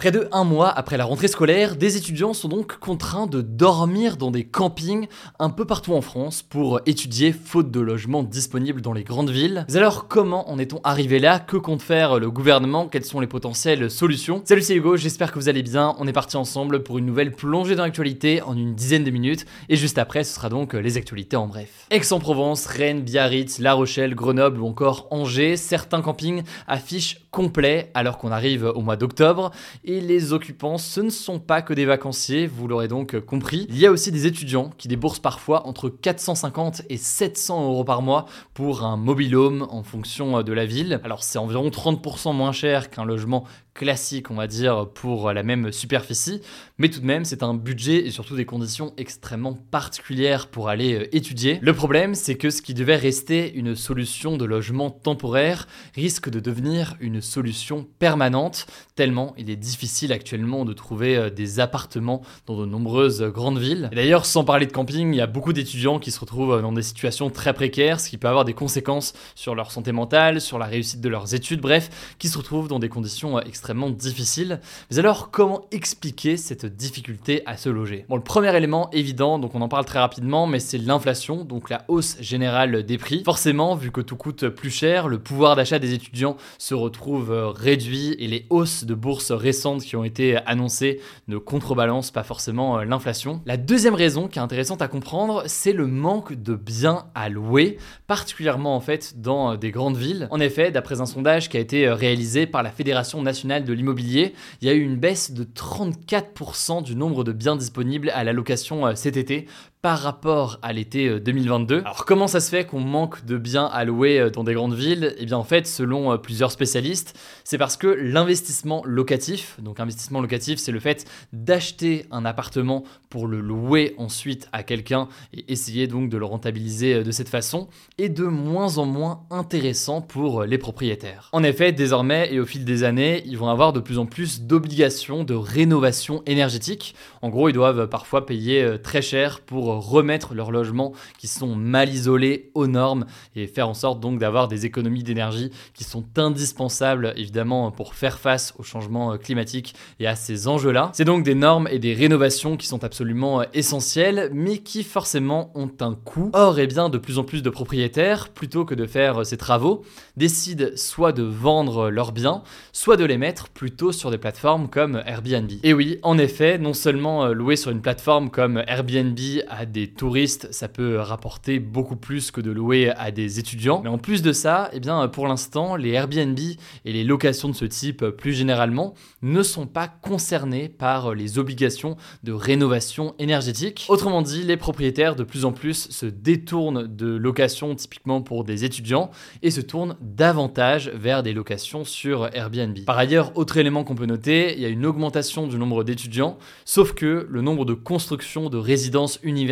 Près de un mois après la rentrée scolaire, des étudiants sont donc contraints de dormir dans des campings un peu partout en France pour étudier faute de logements disponibles dans les grandes villes. Mais alors comment en est-on arrivé là? Que compte faire le gouvernement? Quelles sont les potentielles solutions? Salut c'est Hugo, j'espère que vous allez bien. On est parti ensemble pour une nouvelle plongée dans l'actualité en une dizaine de minutes et juste après ce sera donc les actualités en bref. Aix-en-Provence, Rennes, Biarritz, La Rochelle, Grenoble ou encore Angers, certains campings affichent complet alors qu'on arrive au mois d'octobre et les occupants, ce ne sont pas que des vacanciers, vous l'aurez donc compris. Il y a aussi des étudiants qui déboursent parfois entre 450 et 700 euros par mois pour un mobile home en fonction de la ville. Alors c'est environ 30% moins cher qu'un logement classique, on va dire, pour la même superficie, mais tout de même, c'est un budget et surtout des conditions extrêmement particulières pour aller euh, étudier. Le problème, c'est que ce qui devait rester une solution de logement temporaire risque de devenir une solution permanente, tellement il est difficile actuellement de trouver euh, des appartements dans de nombreuses grandes villes. D'ailleurs, sans parler de camping, il y a beaucoup d'étudiants qui se retrouvent euh, dans des situations très précaires, ce qui peut avoir des conséquences sur leur santé mentale, sur la réussite de leurs études, bref, qui se retrouvent dans des conditions extrêmement difficile. Mais alors, comment expliquer cette difficulté à se loger? Bon, le premier élément évident, donc on en parle très rapidement, mais c'est l'inflation, donc la hausse générale des prix. Forcément, vu que tout coûte plus cher, le pouvoir d'achat des étudiants se retrouve euh, réduit et les hausses de bourses récentes qui ont été annoncées ne contrebalancent pas forcément euh, l'inflation. La deuxième raison qui est intéressante à comprendre, c'est le manque de biens à louer, particulièrement en fait dans euh, des grandes villes. En effet, d'après un sondage qui a été réalisé par la Fédération nationale de l'immobilier, il y a eu une baisse de 34% du nombre de biens disponibles à la location euh, cet été par rapport à l'été 2022. Euh, Alors comment ça se fait qu'on manque de biens à louer euh, dans des grandes villes? Eh bien en fait, selon plusieurs spécialistes, c'est parce que l'investissement locatif, donc investissement locatif, c'est le fait d'acheter un appartement pour le louer ensuite à quelqu'un et essayer donc de le rentabiliser de cette façon, est de moins en moins intéressant pour les propriétaires. En effet, désormais et au fil des années, ils vont avoir de plus en plus d'obligations de rénovation énergétique. En gros, ils doivent parfois payer euh, très cher pour remettre leurs logements qui sont mal isolés aux normes et faire en sorte donc d'avoir des économies d'énergie qui sont indispensables évidemment pour faire face au changement euh, climatique et à ces enjeux-là. C'est donc des normes et des rénovations qui sont absolument euh, essentielles mais qui forcément ont un coût. Or, eh bien, de plus en plus de propriétaires, plutôt que de faire ces travaux, décident soit de vendre leurs biens, soit de les mettre plutôt sur des plateformes comme Airbnb. Et oui, en effet, non seulement euh, louer sur une plateforme comme Airbnb à des touristes, ça peut rapporter beaucoup plus que de louer à des étudiants, mais en plus de ça, eh bien pour l'instant, les Airbnb et les locations de ce type plus généralement ne sont pas concernés par les obligations de rénovation énergétique. Autrement dit, les propriétaires de plus en plus se détournent de locations typiquement pour des étudiants et se tournent davantage vers des locations sur Airbnb. Par ailleurs, autre élément qu'on peut noter, il y a une augmentation du nombre d'étudiants, sauf que le nombre de constructions de résidences universitaires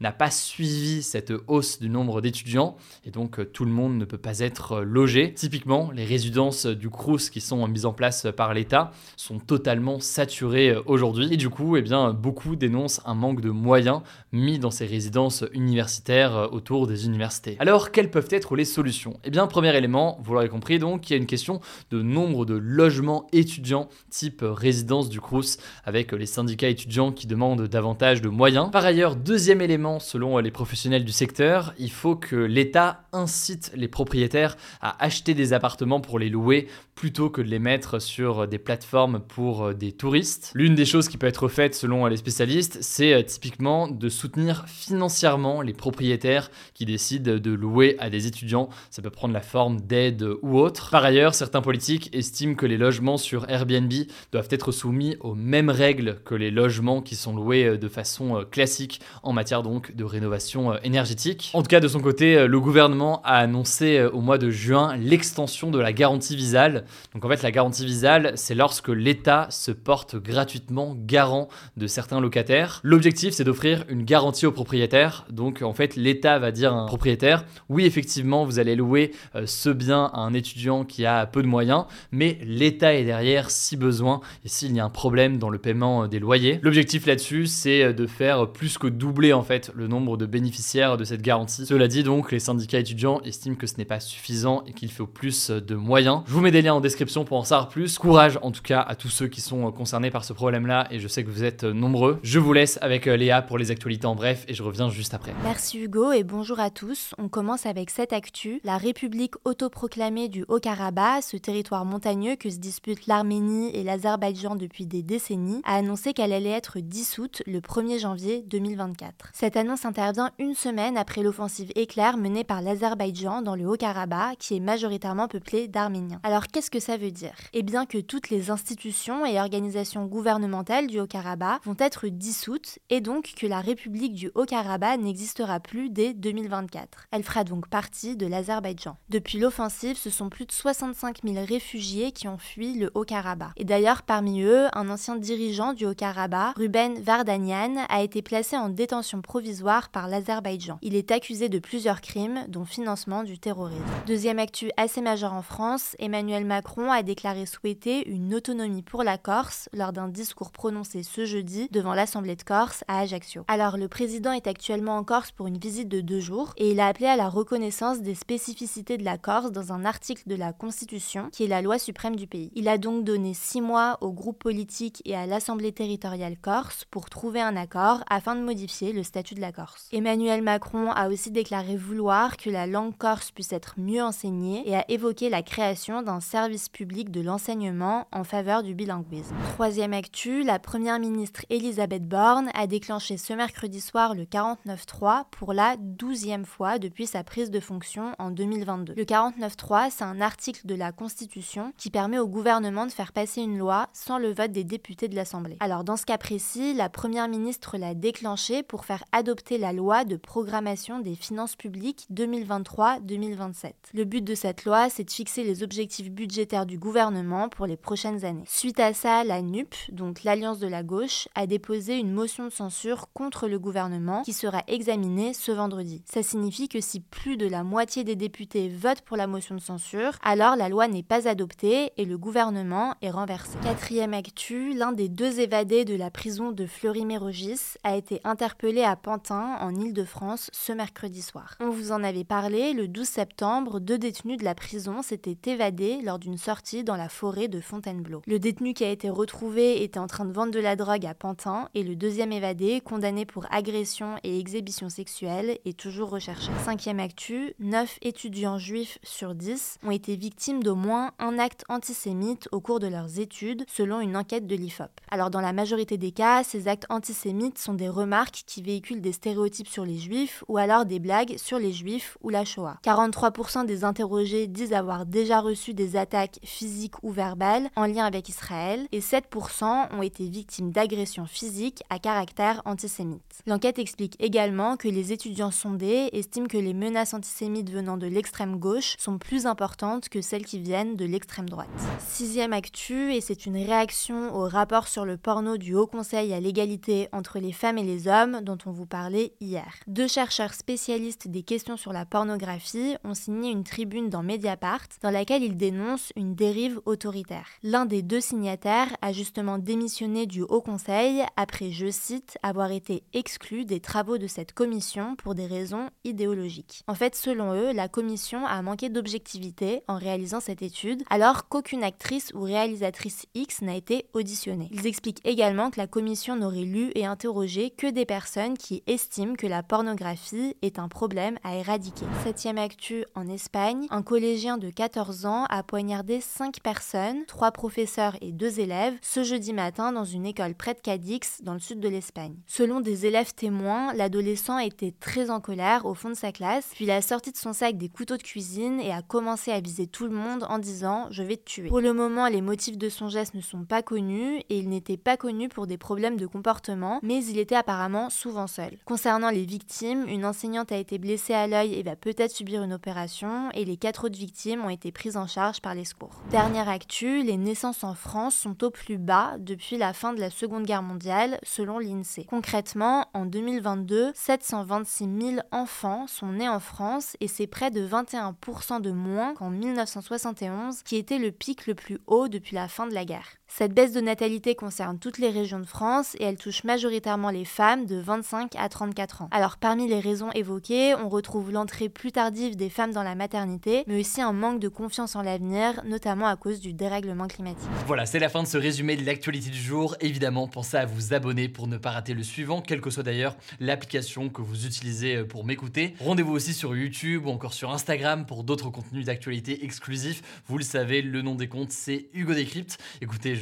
n'a pas suivi cette hausse du nombre d'étudiants, et donc euh, tout le monde ne peut pas être euh, logé. Typiquement, les résidences du Crous qui sont mises en place par l'État sont totalement saturées euh, aujourd'hui, et du coup, eh bien, beaucoup dénoncent un manque de moyens mis dans ces résidences universitaires autour des universités. Alors, quelles peuvent être les solutions? Eh bien, premier élément, vous l'aurez compris, donc, il y a une question de nombre de logements étudiants type résidence du Crous, avec les syndicats étudiants qui demandent davantage de moyens. Par ailleurs, deuxième élément, selon les professionnels du secteur, il faut que l'État incite les propriétaires à acheter des appartements pour les louer plutôt que de les mettre sur des plateformes pour des touristes. L'une des choses qui peut être faite selon les spécialistes, c'est typiquement de soutenir financièrement les propriétaires qui décident de louer à des étudiants. Ça peut prendre la forme d'aide ou autre. Par ailleurs, certains politiques estiment que les logements sur Airbnb doivent être soumis aux mêmes règles que les logements qui sont loués de façon classique en matière donc de rénovation énergétique. En tout cas, de son côté, le gouvernement a annoncé au mois de juin l'extension de la garantie visale. Donc en fait, la garantie visale, c'est lorsque l'État se porte gratuitement garant de certains locataires. L'objectif, c'est d'offrir une garantie au propriétaire. Donc en fait, l'État va dire à un propriétaire, oui, effectivement, vous allez louer ce bien à un étudiant qui a peu de moyens, mais l'État est derrière si besoin et s'il y a un problème dans le paiement des loyers. L'objectif là-dessus, c'est de faire plus que doubler en fait le nombre de bénéficiaires de cette garantie. Cela dit donc, les syndicats étudiants estiment que ce n'est pas suffisant et qu'il faut plus de moyens. Je vous mets des liens en description pour en savoir plus. Courage en tout cas à tous ceux qui sont concernés par ce problème-là et je sais que vous êtes nombreux. Je vous laisse avec Léa pour les actualités en bref et je reviens juste après. Merci Hugo et bonjour à tous. On commence avec cette actu. La République autoproclamée du Haut-Karabakh, ce territoire montagneux que se disputent l'Arménie et l'Azerbaïdjan depuis des décennies, a annoncé qu'elle allait être dissoute le 1er janvier 2024. Cette annonce intervient une semaine après l'offensive éclair menée par l'Azerbaïdjan dans le Haut-Karabakh, qui est majoritairement peuplé d'Arméniens. Alors qu'est-ce que ça veut dire? Eh bien que toutes les institutions et organisations gouvernementales du Haut-Karabakh vont être dissoutes et donc que la République du Haut-Karabakh n'existera plus dès 2024. Elle fera donc partie de l'Azerbaïdjan. Depuis l'offensive, ce sont plus de 65 000 réfugiés qui ont fui le Haut-Karabakh. Et d'ailleurs, parmi eux, un ancien dirigeant du Haut-Karabakh, Ruben Vardanian, a été placé en détention provisoire par l'Azerbaïdjan. Il est accusé de plusieurs crimes, dont financement du terrorisme. Deuxième actu assez majeur en France, Emmanuel Macron a déclaré souhaiter une autonomie pour la Corse lors d'un discours prononcé ce jeudi devant l'Assemblée de Corse à Ajaccio. Alors, le président est actuellement en Corse pour une visite de deux jours et il a appelé à la reconnaissance des spécificités de la Corse dans un article de la Constitution qui est la loi suprême du pays. Il a donc donné six mois au groupe politique et à l'Assemblée territoriale corse pour trouver un accord afin de le statut de la Corse. Emmanuel Macron a aussi déclaré vouloir que la langue corse puisse être mieux enseignée et a évoqué la création d'un service public de l'enseignement en faveur du bilinguisme. Troisième actu, la première ministre Elisabeth Borne a déclenché ce mercredi soir le 49.3 pour la douzième fois depuis sa prise de fonction en 2022. Le 49.3, c'est un article de la Constitution qui permet au gouvernement de faire passer une loi sans le vote des députés de l'Assemblée. Alors dans ce cas précis, la Première ministre l'a déclenché pour faire adopter la loi de programmation des finances publiques 2023-2027. Le but de cette loi, c'est de fixer les objectifs budgétaires du gouvernement pour les prochaines années. Suite à ça, la NUP, donc l'Alliance de la gauche, a déposé une motion de censure contre le gouvernement qui sera examinée ce vendredi. Ça signifie que si plus de la moitié des députés votent pour la motion de censure, alors la loi n'est pas adoptée et le gouvernement est renversé. Quatrième actu, l'un des deux évadés de la prison de Fleury-Mérogis a été interpellé à Pantin, en Île-de-France, ce mercredi soir. On vous en avait parlé, le 12 septembre, deux détenus de la prison s'étaient évadés lors d'une sortie dans la forêt de Fontainebleau. Le détenu qui a été retrouvé était en train de vendre de la drogue à Pantin et le deuxième évadé, condamné pour agression et exhibition sexuelle, est toujours recherché. Cinquième actu, 9 étudiants juifs sur 10 ont été victimes d'au moins un acte antisémite au cours de leurs études, selon une enquête de l'IFOP. Alors dans la majorité des cas, ces actes antisémites sont des remarques qui véhiculent des stéréotypes sur les juifs ou alors des blagues sur les juifs ou la Shoah. 43% des interrogés disent avoir déjà reçu des attaques physiques ou verbales en lien avec Israël et 7% ont été victimes d'agressions physiques à caractère antisémite. L'enquête explique également que les étudiants sondés estiment que les menaces antisémites venant de l'extrême gauche sont plus importantes que celles qui viennent de l'extrême droite. Sixième actu, et c'est une réaction au rapport sur le porno du Haut Conseil à l'égalité entre les femmes et les hommes dont on vous parlait hier. Deux chercheurs spécialistes des questions sur la pornographie ont signé une tribune dans Mediapart dans laquelle ils dénoncent une dérive autoritaire. L'un des deux signataires a justement démissionné du Haut Conseil après, je cite, avoir été exclu des travaux de cette commission pour des raisons idéologiques. En fait, selon eux, la commission a manqué d'objectivité en réalisant cette étude, alors qu'aucune actrice ou réalisatrice X n'a été auditionnée. Ils expliquent également que la commission n'aurait lu et interrogé que des personnes qui estiment que la pornographie est un problème à éradiquer. Septième actu en Espagne, un collégien de 14 ans a poignardé 5 personnes, 3 professeurs et 2 élèves, ce jeudi matin dans une école près de Cadix, dans le sud de l'Espagne. Selon des élèves témoins, l'adolescent était très en colère au fond de sa classe, puis il a sorti de son sac des couteaux de cuisine et a commencé à viser tout le monde en disant Je vais te tuer. Pour le moment, les motifs de son geste ne sont pas connus et il n'était pas connu pour des problèmes de comportement, mais il était apparemment souvent seuls. Concernant les victimes, une enseignante a été blessée à l'œil et va peut-être subir une opération, et les quatre autres victimes ont été prises en charge par les secours. Dernière actu, les naissances en France sont au plus bas depuis la fin de la Seconde Guerre mondiale, selon l'INSEE. Concrètement, en 2022, 726 000 enfants sont nés en France et c'est près de 21% de moins qu'en 1971, qui était le pic le plus haut depuis la fin de la guerre. Cette baisse de natalité concerne toutes les régions de France et elle touche majoritairement les femmes de 25 à 34 ans. Alors parmi les raisons évoquées, on retrouve l'entrée plus tardive des femmes dans la maternité, mais aussi un manque de confiance en l'avenir, notamment à cause du dérèglement climatique. Voilà, c'est la fin de ce résumé de l'actualité du jour. Évidemment, pensez à vous abonner pour ne pas rater le suivant, quelle que soit d'ailleurs l'application que vous utilisez euh, pour m'écouter. Rendez-vous aussi sur YouTube ou encore sur Instagram pour d'autres contenus d'actualité exclusifs. Vous le savez, le nom des comptes c'est Hugo Décrypte. Écoutez,